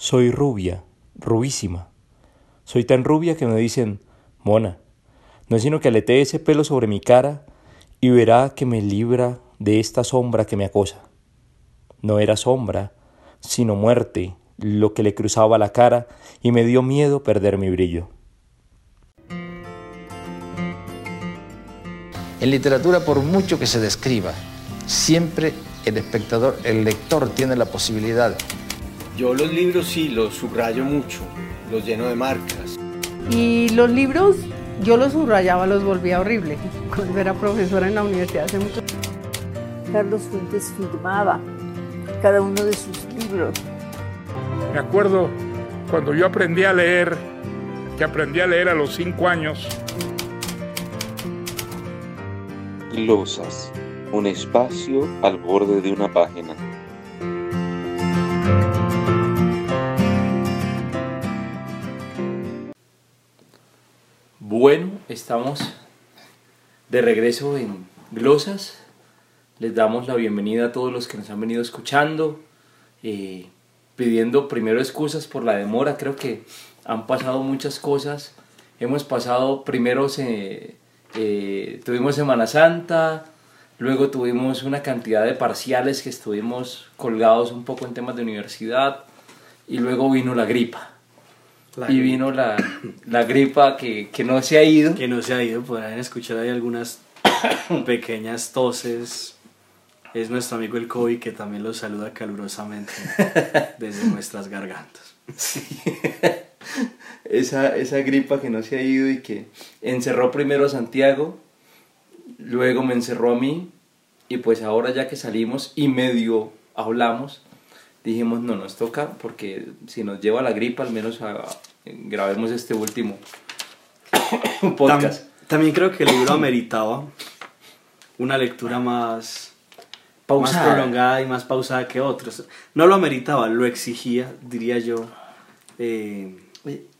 Soy rubia, rubísima. Soy tan rubia que me dicen, mona, no es sino que aletee ese pelo sobre mi cara y verá que me libra de esta sombra que me acosa. No era sombra, sino muerte, lo que le cruzaba la cara y me dio miedo perder mi brillo. En literatura, por mucho que se describa, siempre el espectador, el lector tiene la posibilidad. Yo los libros sí los subrayo mucho, los lleno de marcas. Y los libros yo los subrayaba, los volvía horrible. Cuando era profesora en la universidad hace mucho Carlos Fuentes firmaba cada uno de sus libros. Me acuerdo cuando yo aprendí a leer, que aprendí a leer a los cinco años. Glosas, un espacio al borde de una página. Bueno, estamos de regreso en Glosas. Les damos la bienvenida a todos los que nos han venido escuchando, eh, pidiendo primero excusas por la demora. Creo que han pasado muchas cosas. Hemos pasado, primero eh, tuvimos Semana Santa, luego tuvimos una cantidad de parciales que estuvimos colgados un poco en temas de universidad y luego vino la gripa y vino la, la gripa que, que, no se ha ido. Que no se ha ido, podrán escuchar ahí algunas pequeñas toses. Es nuestro amigo el COVID que también los saluda calurosamente desde nuestras gargantas. Sí. Esa, esa gripa que no se ha ido y que encerró primero a Santiago, luego me encerró a mí y pues ahora ya que salimos y medio hablamos, dijimos no nos toca porque si nos lleva la gripa al menos a, grabemos este último podcast. También, creo que el libro ameritaba una lectura más, más prolongada y más pausada que otros. No lo ameritaba, lo exigía, diría yo. Eh,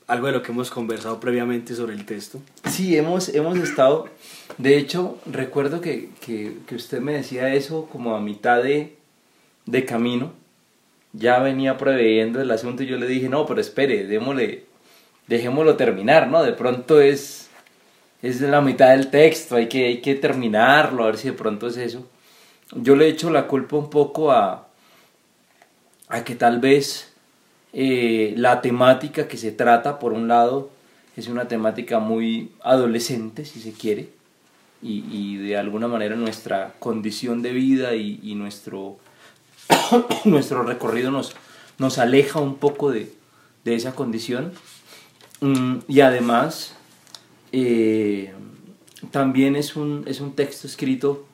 algo de lo que hemos conversado previamente sobre el texto. Sí, hemos, hemos estado. De hecho, recuerdo que, que, que usted me decía eso como a mitad de, de camino. Ya venía preveyendo el asunto y yo le dije, no, pero espere, démosle dejémoslo terminar, ¿no? De pronto es, es la mitad del texto, hay que, hay que terminarlo, a ver si de pronto es eso. Yo le echo la culpa un poco a, a que tal vez eh, la temática que se trata, por un lado, es una temática muy adolescente, si se quiere, y, de alguna manera nuestra condición de vida y nuestro, nuestro recorrido nos, nos aleja un poco de, de esa condición Mm, y además, eh, también es un, es un texto escrito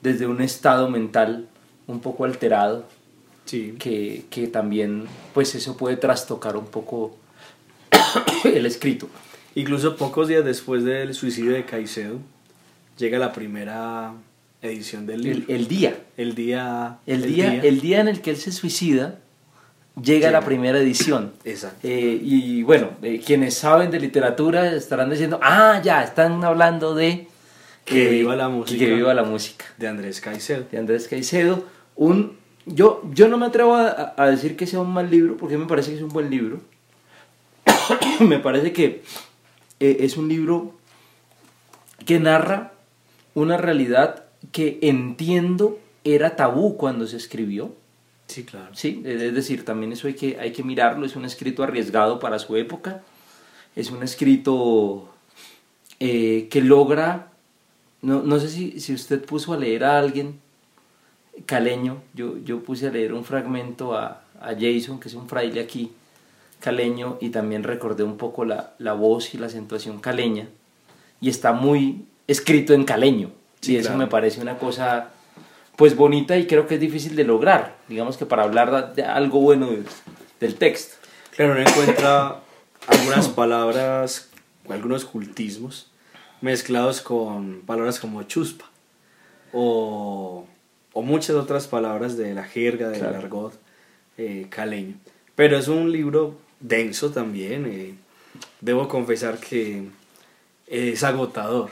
desde un estado mental un poco alterado, sí. que, que también, pues eso puede trastocar un poco el escrito. Incluso pocos días después del suicidio de Caicedo, llega la primera edición del libro. El, día. El día. El, día, día. El día en el que él se suicida, llega la primera edición. Exacto. Eh, y bueno, eh, quienes saben de literatura estarán diciendo, ah, ya, están hablando de... Que viva la música. Que viva la música. De Andrés Caicedo. De Andrés Caicedo. Un, yo, yo no me atrevo a, a, decir que sea un mal libro, porque me parece que es un buen libro. me parece que eh, es un libro que narra una realidad que entiendo era tabú cuando se escribió Sí, claro. Sí, es decir, también eso hay que, hay que mirarlo, es un escrito arriesgado para su época, es un escrito eh, que logra, no, no sé si, si, usted puso a leer a alguien caleño, yo, yo puse a leer un fragmento a, a Jason, que es un fraile aquí, caleño, y también recordé un poco la, la voz y la acentuación caleña, y está muy escrito en caleño, Sí, y eso claro. me parece una cosa pues bonita y creo que es difícil de lograr, digamos que para hablar de algo bueno de, del texto. Claro, uno encuentra algunas palabras, algunos cultismos mezclados con palabras como chuspa o, o muchas otras palabras de la jerga, del Claro. argot eh, caleño. Pero es un libro denso también, eh, debo confesar que es agotador.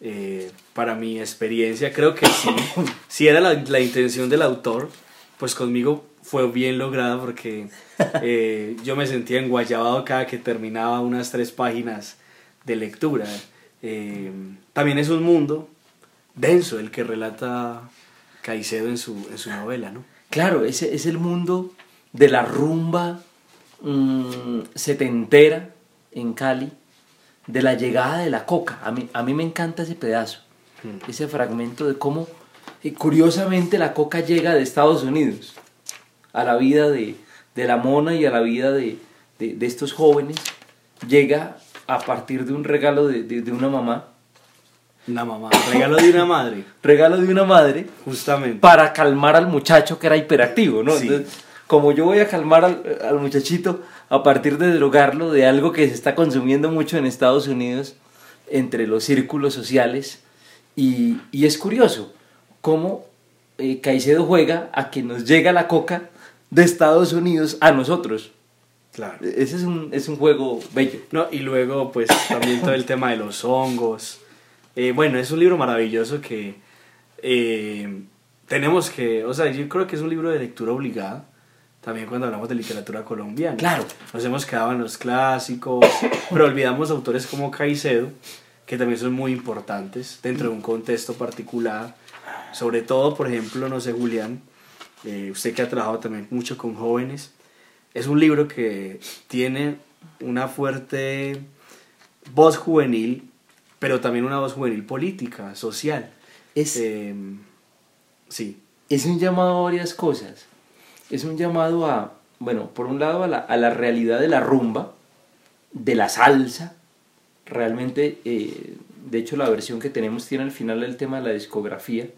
Eh, para mi experiencia, creo que sí, era la, la intención del autor, pues conmigo fue bien lograda porque eh, yo me sentía enguayabado cada que terminaba unas tres páginas de lectura. Eh, también es un mundo denso el que relata Caicedo en su, en su novela, ¿no? Claro, ese es el mundo de la rumba mm, setentera en Cali, de la llegada de la coca. A mí, a mí me encanta ese pedazo, Mm. ese fragmento de cómo, eh, curiosamente, la coca llega de Estados Unidos a la vida de, de la mona y a la vida de, de- de estos jóvenes. Llega a partir de un regalo de, una mamá, Una mamá, regalo de una madre, regalo de una madre, justamente. para calmar al muchacho que era hiperactivo, ¿no? Sí. Entonces, como yo voy a calmar al, al muchachito a partir de drogarlo de algo que se está consumiendo mucho en Estados Unidos entre los círculos sociales y, y es curioso cómo eh, Caicedo juega a que nos llega la coca de Estados Unidos a nosotros. Claro. Ese es un, es un juego bello. No, y luego, pues, también todo el tema de los hongos. Eh, bueno, es un libro maravilloso que eh, tenemos que, o sea, yo creo que es un libro de lectura obligada, también cuando hablamos de literatura colombiana. Claro. Nos hemos quedado en los clásicos, pero olvidamos autores como Caicedo, que también son muy importantes dentro de un contexto particular. Sobre todo, por ejemplo, no sé, Julián, eh, usted que ha trabajado también mucho con jóvenes, es un libro que tiene una fuerte voz juvenil, pero también una voz juvenil política, social. Es, Eh, sí, es un llamado a varias cosas. Es un llamado a, bueno, por un lado a la, a la realidad de la rumba, de la salsa. Realmente, eh, de hecho, la versión que tenemos tiene al final el tema de la discografía.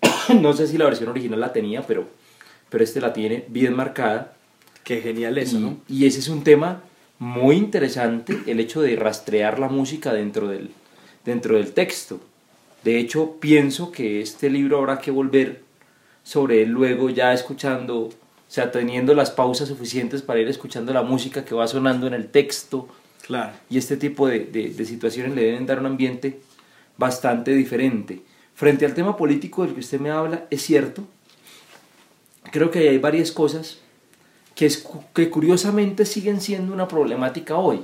no sé si la versión original la tenía, pero, pero este la tiene bien marcada. qué genial eso, y, ¿no? y ese es un tema muy interesante, el hecho de rastrear la música dentro del, dentro del texto. De hecho, pienso que este libro habrá que volver sobre él luego ya escuchando, o sea, teniendo las pausas suficientes para ir escuchando la música que va sonando en el texto Claro. y este tipo de, de- de situaciones le deben dar un ambiente bastante diferente. Frente al tema político del que usted me habla, es cierto, creo que hay varias cosas que, es, que curiosamente siguen siendo una problemática hoy.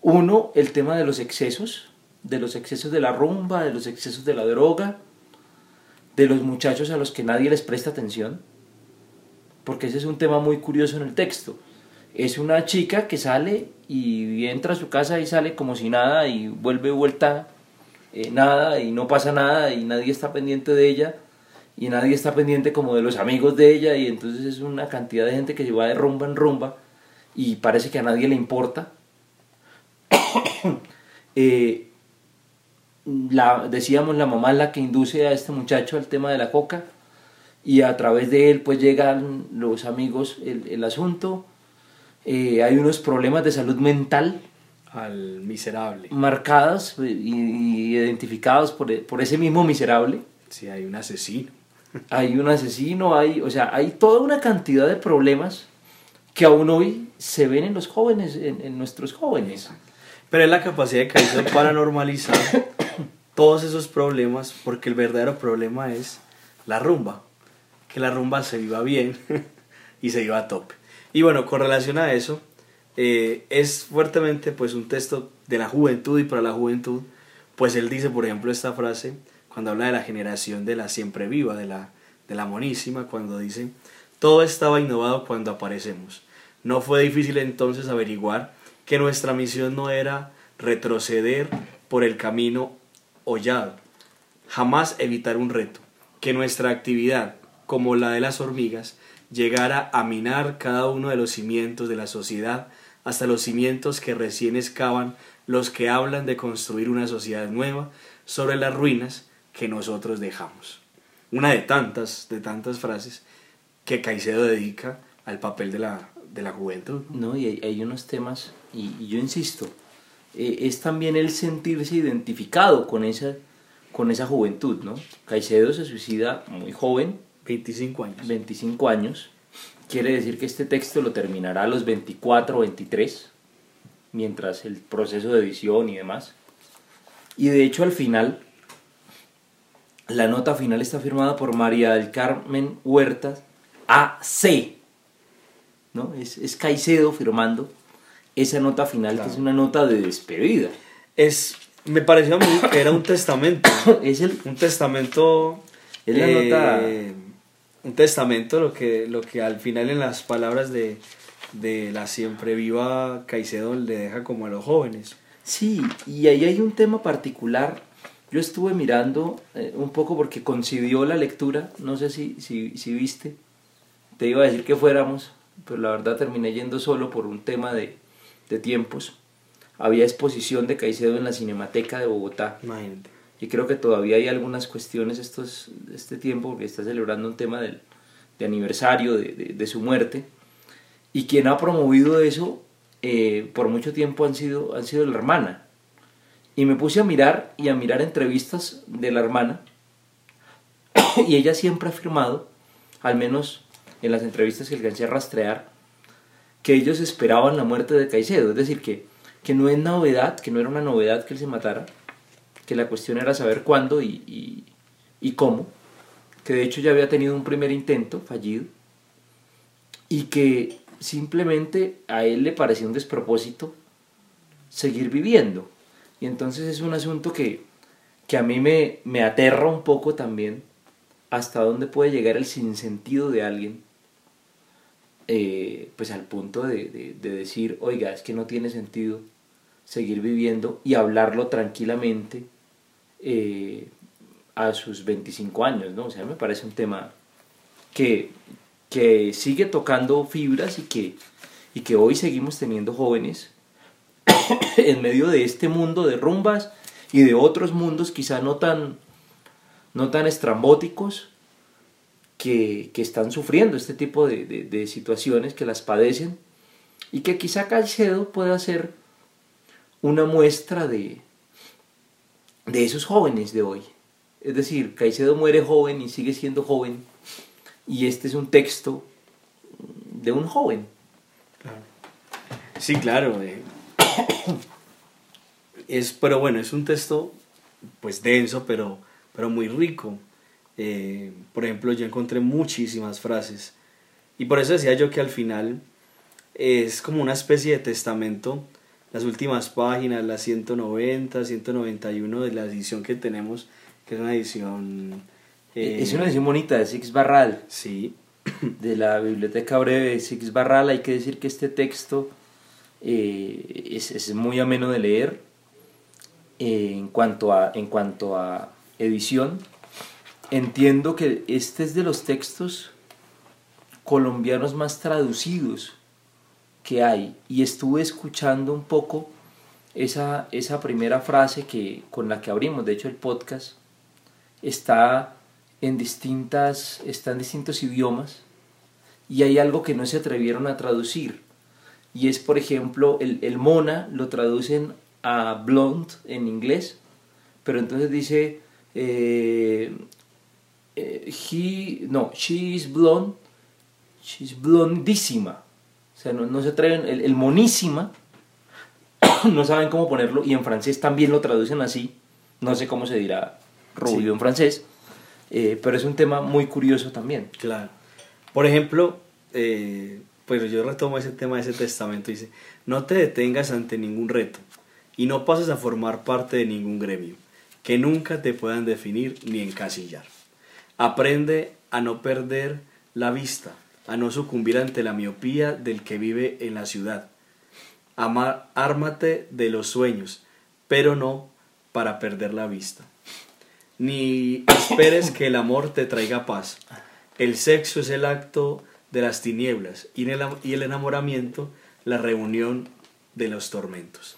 Uno, el tema de los excesos, de los excesos de la rumba, de los excesos de la droga, de los muchachos a los que nadie les presta atención, porque ese es un tema muy curioso en el texto. Es una chica que sale y entra a su casa y sale como si nada y vuelve vuelta eh, nada y no pasa nada y nadie está pendiente de ella y nadie está pendiente como de los amigos de ella y entonces es una cantidad de gente que se va de rumba en rumba y parece que a nadie le importa. Eh, la, decíamos, la mamá es la que induce a este muchacho al tema de la coca y a través de él pues llegan los amigos el, el asunto. Eh, hay unos problemas de salud mental Al miserable. marcados y, y identificados por, por ese mismo miserable. Sí, hay un asesino. Hay un asesino, hay, o sea, hay toda una cantidad de problemas que aún hoy se ven en los jóvenes, en, en nuestros jóvenes. Pero es la capacidad de Caicedo para normalizar todos esos problemas, porque el verdadero problema es la rumba. Que la rumba se viva bien y se viva a tope. Y bueno, con relación a eso, eh, es fuertemente pues un texto de la juventud y para la juventud, pues él dice, por ejemplo, esta frase, cuando habla de la generación de la siempre viva, de la, de la monísima, cuando dice, todo estaba innovado cuando aparecemos. No fue difícil entonces averiguar que nuestra misión no era retroceder por el camino hollado, jamás evitar un reto, que nuestra actividad, como la de las hormigas, llegara a minar cada uno de los cimientos de la sociedad hasta los cimientos que recién excavan los que hablan de construir una sociedad nueva sobre las ruinas que nosotros dejamos. Una de tantas, de tantas frases que Caicedo dedica al papel de la, de la juventud. ¿no? Y hay, hay unos temas, y yo insisto, eh, es también el sentirse identificado con esa, con esa juventud, ¿no? Caicedo se suicida muy joven, 25 años. 25 años, quiere decir que este texto lo terminará a los 24 o 23, mientras el proceso de edición y demás. Y de hecho al final, la nota final está firmada por María del Carmen Huertas, AC. ¿no? Es, es Caicedo firmando esa nota final, que es una nota de despedida. Es, me pareció a mí que era un testamento. es el, un testamento. Es la nota- Un testamento, lo que, lo que al final en las palabras de, de la siempre viva Caicedo le deja como a los jóvenes. Sí, y ahí hay un tema particular. Yo estuve mirando eh, un poco porque coincidió la lectura, no sé si, si, si viste, te iba a decir que fuéramos, pero la verdad terminé yendo solo por un tema de, de tiempos. Había exposición de Caicedo en la Cinemateca de Bogotá Imagínate. y creo que todavía hay algunas cuestiones estos, este tiempo porque está celebrando un tema del, de aniversario de, de- de su muerte y quien ha promovido eso eh, por mucho tiempo han sido, han sido la hermana y me puse a mirar y a mirar entrevistas de la hermana y ella siempre ha afirmado al menos en las entrevistas que alcancé a rastrear que ellos esperaban la muerte de Caicedo es decir que, que no es novedad que no era una novedad que él se matara que la cuestión era saber cuándo y, y, y cómo, que de hecho ya había tenido un primer intento fallido y que simplemente a él le parecía un despropósito seguir viviendo. Y entonces es un asunto que, que a mí me, me aterra un poco también hasta dónde puede llegar el sinsentido de alguien, eh, pues al punto de, de- de decir, oiga, es que no tiene sentido seguir viviendo y hablarlo tranquilamente eh, a sus 25 años, ¿no? O sea, me parece un tema que, que sigue tocando fibras y que, y que hoy seguimos teniendo jóvenes en medio de este mundo de rumbas y de otros mundos quizá no tan, no tan estrambóticos que, están sufriendo este tipo de, situaciones, que las padecen y que quizá Caicedo pueda ser una muestra de, de esos jóvenes de hoy. Es decir, Caicedo muere joven y sigue siendo joven y este es un texto de un joven. Sí, claro. eh. Es, pero bueno, es un texto pues denso, pero, pero muy rico. Eh, por ejemplo, yo encontré muchísimas frases. Y por eso decía yo que al final es como una especie de testamento. Las últimas páginas, las 190, 191 de la edición que tenemos, que es una edición... eh, es una edición bonita de Six Barral, Sí, de la Biblioteca Breve de Six Barral. Hay que decir que este texto eh, es, es muy ameno de leer eh, en, cuanto a, en cuanto a edición. Entiendo que este es de los textos colombianos más traducidos que hay y estuve escuchando un poco esa, esa primera frase que, con la que abrimos, de hecho el podcast está en, distintas, está distintos idiomas y hay algo que no se atrevieron a traducir y es por ejemplo el, el mona lo traducen a blonde en inglés pero entonces dice eh, he, no, she is blonde she's blondísima o sea, no, no se atreven, el, el monísima, no saben cómo ponerlo, y en francés también lo traducen así, no sé cómo se dirá rubio Sí. en francés, eh, pero es un tema muy curioso también. Claro. Por ejemplo, eh, pues yo retomo ese tema de ese testamento. Dice, no te detengas ante ningún reto y no pases a formar parte de ningún gremio, que nunca te puedan definir ni encasillar. Aprende a no perder la vista, a no sucumbir ante la miopía del que vive en la ciudad. Ama- ármate de los sueños, pero no para perder la vista. Ni esperes que el amor te traiga paz. El sexo es el acto de las tinieblas y el, y el enamoramiento la reunión de los tormentos.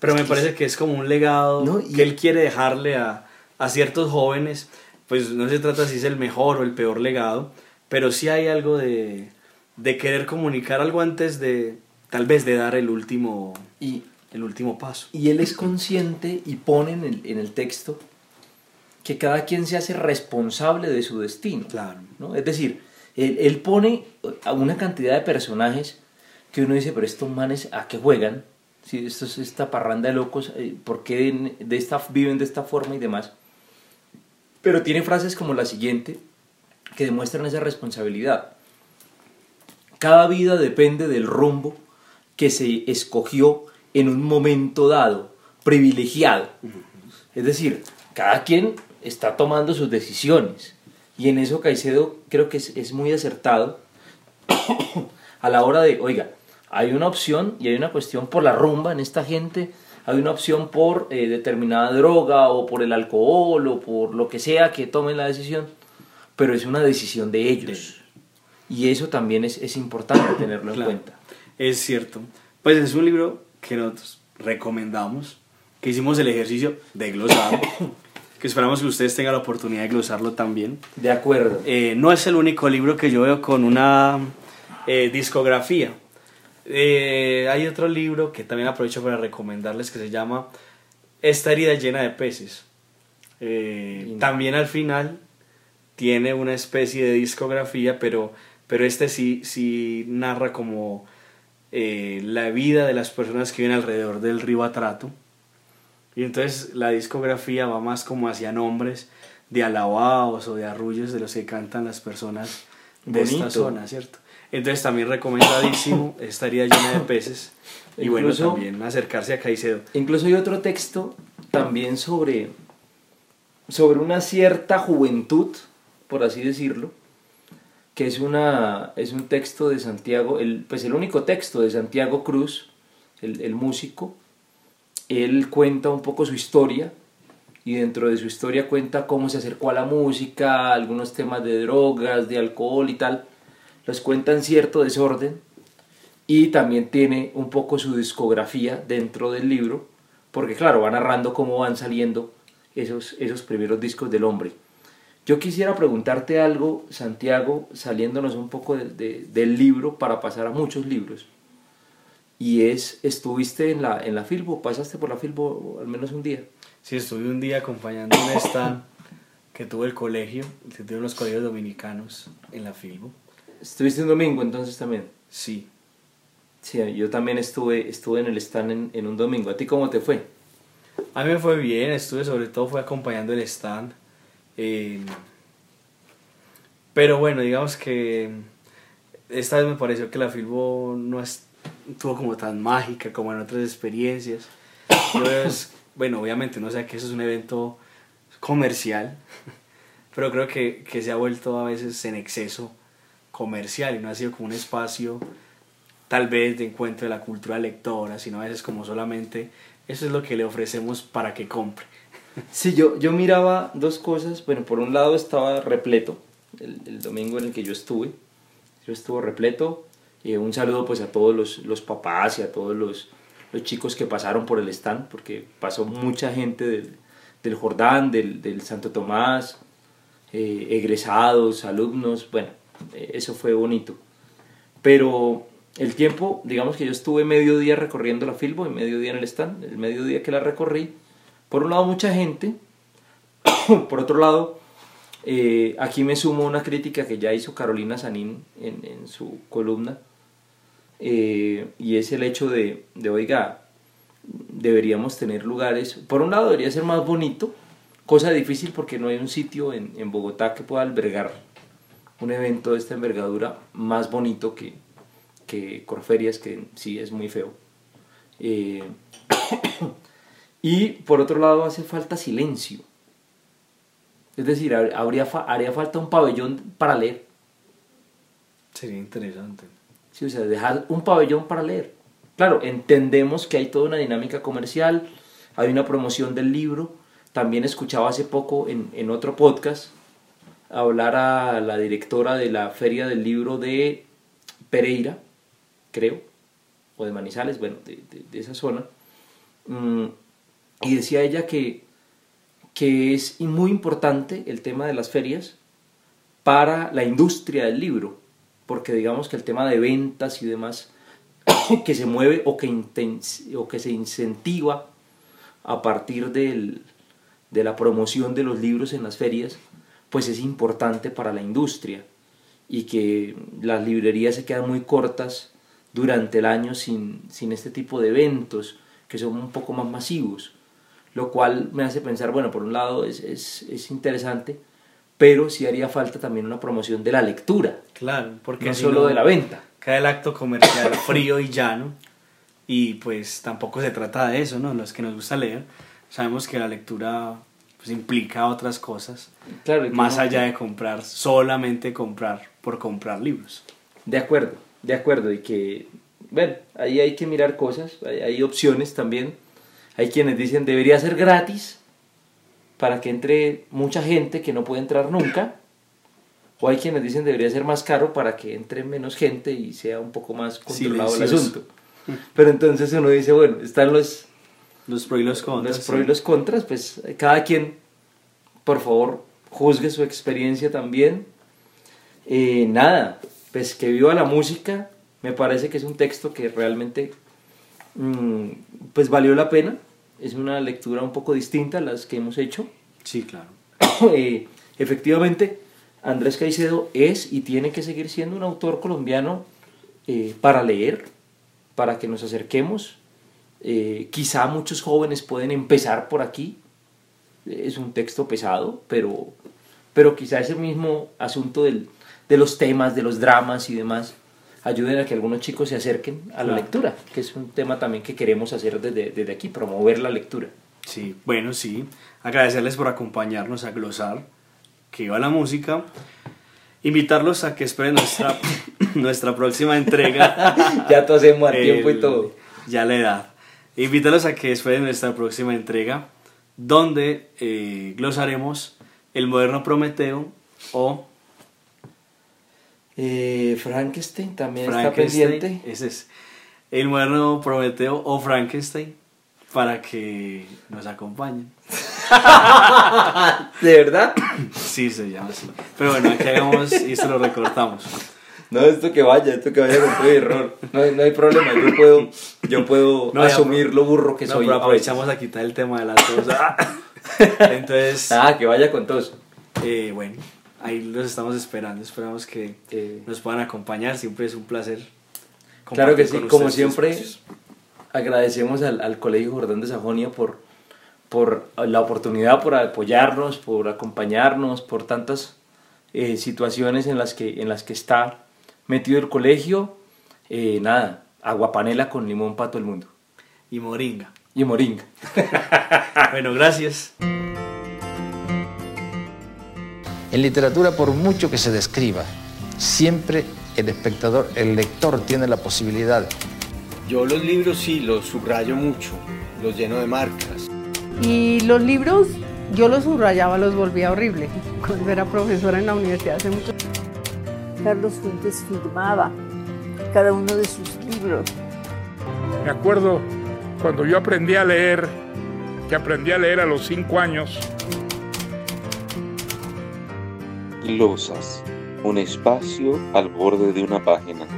Pero me parece que es como un legado No, y- que él quiere dejarle a, a ciertos jóvenes. Pues no se trata si es el mejor o el peor legado, pero sí hay algo de, de querer comunicar algo antes de tal vez de dar el último, Y, el último paso. y él es consciente y pone en el, en el texto que cada quien se hace responsable de su destino. Claro. ¿no? Es decir, él, él pone a una cantidad de personajes que uno dice, pero estos manes, ¿a qué juegan? Si esto es esta parranda de locos, eh, ¿por qué de esta, viven de esta forma y demás? Pero tiene frases como la siguiente que demuestran esa responsabilidad. Cada vida depende del rumbo que se escogió en un momento dado, privilegiado. Es decir, cada quien está tomando sus decisiones. Y en eso Caicedo creo que es, es muy acertado a la hora de, oiga, hay una opción y hay una cuestión por la rumba en esta gente, hay una opción por eh, determinada droga o por el alcohol o por lo que sea que tomen la decisión, pero es una decisión de ellos. Y eso también es, es importante tenerlo en Claro. cuenta. Es cierto. Pues es un libro que nosotros recomendamos, que hicimos el ejercicio de glosar, que esperamos que ustedes tengan la oportunidad de glosarlo también. De acuerdo. Eh, no es el único libro que yo veo con una eh, discografía. Eh, hay otro libro que también aprovecho para recomendarles que se llama Esta herida llena de peces. Eh, también al final tiene una especie de discografía, pero, pero este sí, sí narra como eh, la vida de las personas que viven alrededor del río Atrato. Y entonces la discografía va más como hacia nombres de alabados o de arrullos de los que cantan las personas de Bonito. esta zona, ¿cierto? Entonces también recomendadísimo, estaría llena de peces. Y bueno, también acercarse a Caicedo. Incluso hay otro texto también sobre, sobre una cierta juventud, por así decirlo, que es, una, es un texto de Santiago, el, pues el único texto de Santiago Cruz, el, el músico. Él cuenta un poco su historia y dentro de su historia cuenta cómo se acercó a la música, algunos temas de drogas, de alcohol y tal. Los cuenta en cierto desorden y también tiene un poco su discografía dentro del libro, porque claro, va narrando cómo van saliendo esos, esos primeros discos del hombre. Yo quisiera preguntarte algo, Santiago, saliéndonos un poco de- de- del libro para pasar a muchos libros. Y es, ¿estuviste en la, en la Filbo? ¿Pasaste por la Filbo al menos un día? Sí, estuve un día acompañando un stand que tuvo el colegio, que tuvo los colegios dominicanos en la Filbo. ¿Estuviste un domingo entonces también? Sí. Sí, yo también estuve, estuve en el stand en, en un domingo. ¿A ti cómo te fue? A mí me fue bien, estuve sobre todo fue acompañando el stand. eh, pero bueno, digamos que esta vez me pareció que la Filbo no estuvo como tan mágica como en otras experiencias. Es, bueno, obviamente no sé que eso es un evento comercial, pero creo que, que se ha vuelto a veces en exceso comercial y no ha sido como un espacio tal vez de encuentro de la cultura lectora, sino a veces como solamente eso es lo que le ofrecemos para que compre. Sí, yo, yo miraba dos cosas. Bueno, por un lado estaba repleto, el, el domingo en el que yo estuve. Yo estuvo repleto. Eh, un saludo pues a todos los, los papás y a todos los, los chicos que pasaron por el stand, porque pasó mucha gente del, del Jordán, del, del Santo Tomás, eh, egresados, alumnos. Bueno, eso fue bonito. Pero el tiempo, digamos que yo estuve medio día recorriendo la Filbo y medio día en el stand. El medio día que la recorrí, por un lado mucha gente, por otro lado, eh, aquí me sumo una crítica que ya hizo Carolina Sanín en, en su columna, eh, y es el hecho de, de, oiga, deberíamos tener lugares, por un lado debería ser más bonito, cosa difícil porque no hay un sitio en, en Bogotá que pueda albergar un evento de esta envergadura más bonito que, que Corferias, que sí es muy feo. Eh, y por otro lado hace falta silencio. Es decir, habría, haría falta un pabellón para leer. Sería interesante. Sí, o sea, dejar un pabellón para leer. Claro, entendemos que hay toda una dinámica comercial, hay una promoción del libro. También escuchaba hace poco en, en otro podcast hablar a la directora de la Feria del Libro de Pereira, creo, o de Manizales, bueno, de, esa zona. Mm, y decía ella que, que es muy importante el tema de las ferias para la industria del libro, porque digamos que el tema de ventas y demás que se mueve o que, o que se incentiva a partir del- de la promoción de los libros en las ferias, pues es importante para la industria y que las librerías se quedan muy cortas durante el año sin, sin este tipo de eventos que son un poco más masivos, lo cual me hace pensar, bueno, por un lado es, es, es interesante, pero sí haría falta también una promoción de la lectura, Claro, porque no si solo no- de la venta. queda el acto comercial frío y llano. Y pues tampoco se trata de eso, ¿no? Los que nos gusta leer, sabemos que la lectura pues, implica otras cosas, Claro, más no- allá de comprar, solamente comprar por comprar libros. De acuerdo, de acuerdo, y que, bueno, ahí hay que mirar cosas, hay, hay opciones también. Hay quienes dicen debería ser gratis para que entre mucha gente que no puede entrar nunca, o hay quienes dicen debería ser más caro para que entre menos gente y sea un poco más controlado el asunto. Pero entonces uno dice, bueno, están los, Los pro y los contras. los pros y los contras, pues cada quien, por favor, juzgue su experiencia también. Eh, nada, pues que viva la música, me parece que es un texto que realmente mm, pues valió la pena, es una lectura un poco distinta a las que hemos hecho. Sí, claro. Eh, efectivamente, Andrés Caicedo es y tiene que seguir siendo un autor colombiano eh, para leer, para que nos acerquemos. Eh, quizá muchos jóvenes pueden empezar por aquí. Es un texto pesado, pero, pero quizá ese mismo asunto del- de los temas, de los dramas y demás, ayuden a que algunos chicos se acerquen a la Claro. lectura, que es un tema también que queremos hacer desde, desde aquí, promover la lectura. Sí, bueno, sí. Agradecerles por acompañarnos a glosar que iba la música. Invitarlos a que esperen nuestra, nuestra próxima entrega. ya tosemos a El- tiempo y todo. Ya la edad. Invitarlos a que esperen nuestra próxima entrega, donde eh, glosaremos el moderno Prometeo o Eh, Frankenstein también está pendiente. Ese es el moderno Prometeo o Frankenstein para que nos acompañen. ¿De verdad? Sí, se llama así. Pero bueno, aquí hagamos y se lo recortamos. No, esto que vaya, esto que vaya con todo error. No, hay- no hay problema, yo puedo, yo puedo No, asumir lo burro que No, soy. pero aprovechamos a quitar el tema de la tos. Entonces, Ah, que vaya con todos. eh, bueno, ahí los estamos esperando. Esperamos que Eh, nos puedan acompañar. Siempre es un placer. claro que sí, como siempre, agradecemos al, al Colegio Jordán de Sajonia por, por la oportunidad, por apoyarnos, por acompañarnos, por tantas eh, situaciones en las, que, en las que está metido el colegio. Eh, nada, aguapanela con limón para todo el mundo. Y Moringa. Y moringa. Bueno, gracias. En literatura, por mucho que se describa, siempre el espectador, el lector tiene la posibilidad Yo los libros sí los subrayo mucho, los lleno de marcas. Y los libros, yo los subrayaba, los volvía horrible. Cuando era profesora en la universidad hace mucho Carlos Fuentes firmaba cada uno de sus libros. Me acuerdo cuando yo aprendí a leer, que aprendí a leer a los cinco años, Glosas, un espacio al borde de una página.